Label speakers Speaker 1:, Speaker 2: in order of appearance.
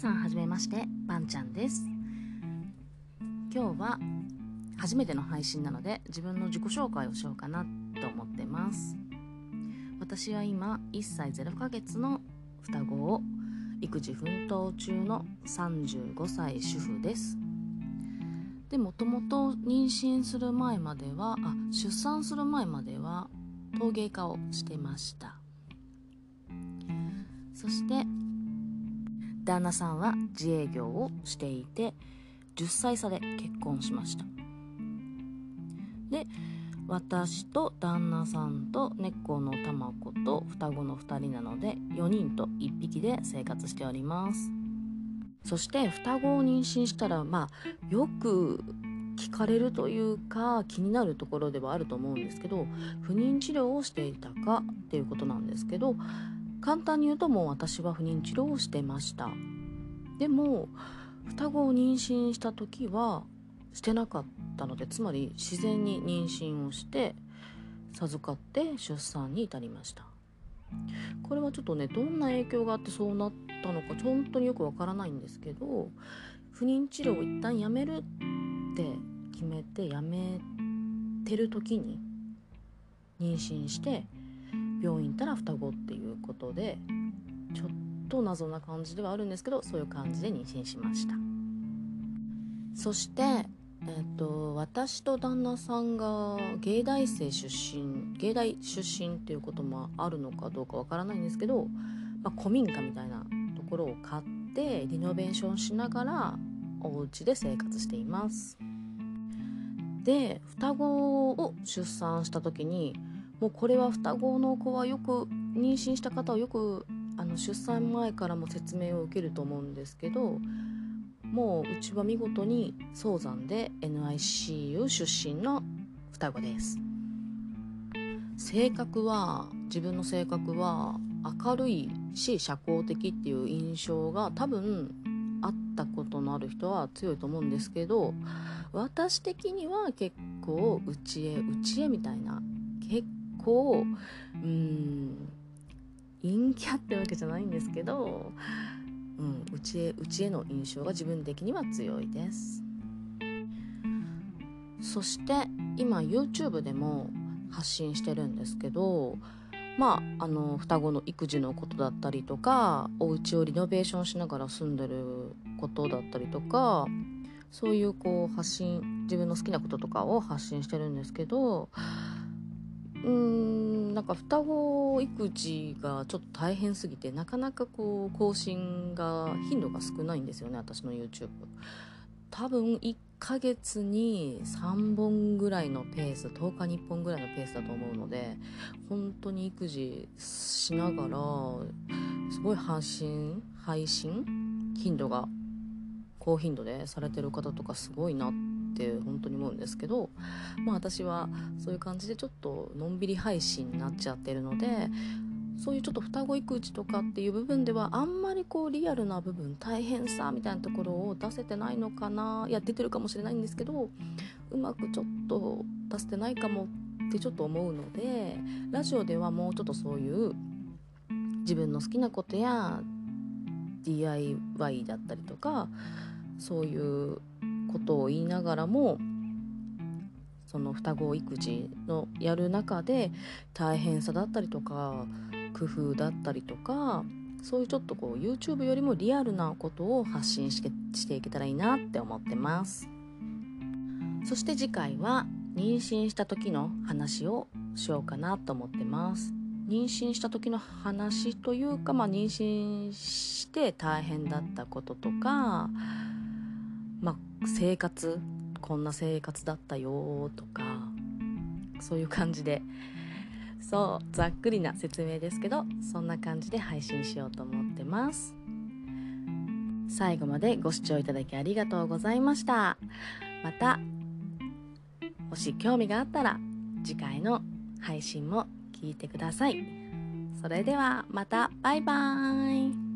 Speaker 1: さんはじめましてばんちゃんです。今日は初めての配信なので自分の自己紹介をしようかなと思ってます。私は今1歳0ヶ月の双子を育児奮闘中の35歳主婦です。でもともと妊娠する前まではあ出産する前までは陶芸家をしてました。そして旦那さんは自営業をしていて10歳差で結婚しました。で私と旦那さんと猫のたま子と双子の2人なので4人と1匹で生活しております。そして双子を妊娠したらまあよく聞かれるというか気になるところではあると思うんですけど不妊治療をしていたかっていうことなんですけど簡単に言うともう私は不妊治療をしてました。でも双子を妊娠した時はしてなかったのでつまり自然に妊娠をして授かって出産に至りました。これはちょっとねどんな影響があってそうなったのか本当によくわからないんですけど不妊治療を一旦やめるって決めてやめてる時に妊娠して病院行ったら双子っていうことでちょっと謎な感じではあるんですけどそういう感じで妊娠しました。そしてえーと、私と旦那さんが芸大生出身芸大出身っていうこともあるのかどうかわからないんですけど、まあ、古民家みたいなところを買ってリノベーションしながらお家で生活しています。で双子を出産した時にもうこれは双子の子はよく妊娠した方はよくあの出産前からも説明を受けると思うんですけどもううちは見事に早産で NICU 出身の双子です。性格は自分の性格は明るいし社交的っていう印象が多分あったことのある人は強いと思うんですけど私的には結構内へ内へみたいな結構うん陰キャってわけじゃないんですけどうん、うちへうちへの印象が自分的には強いです。そして今 YouTube でも発信してるんですけどまああの双子の育児のことだったりとかお家をリノベーションしながら住んでることだったりとかそういうこう発信自分の好きなこととかを発信してるんですけどうーんなんか双子育児がちょっと大変すぎてなかなかこう更新が頻度が少ないんですよね私の YouTube 多分1ヶ月に3本ぐらいのペース10日に1本ぐらいのペースだと思うので本当に育児しながらすごい配信配信頻度が高頻度でされてる方とかすごいなってって本当に思うんですけどまあ私はそういう感じでちょっとのんびり配信になっちゃってるのでそういうちょっと双子育児とかっていう部分ではあんまりこうリアルな部分大変さみたいなところを出せてないのかないや出てるかもしれないんですけどうまくちょっと出せてないかもってちょっと思うのでラジオではもうちょっとそういう自分の好きなことや DIY だったりとかそういうことを言いながらもその双子育児のやる中で大変さだったりとか工夫だったりとかそういうちょっとこう YouTube よりもリアルなことを発信してしていけたらいいなって思ってます。そして次回は妊娠した時の話をしようかなと思ってます。妊娠した時の話というか、まあ、妊娠して大変だったこととかまあ、生活こんな生活だったよとかそういう感じで。そうざっくりな説明ですけどそんな感じで配信しようと思ってます。最後までご視聴いただきありがとうございました。またもし興味があったら次回の配信も聞いてください。それではまた。バイバーイ。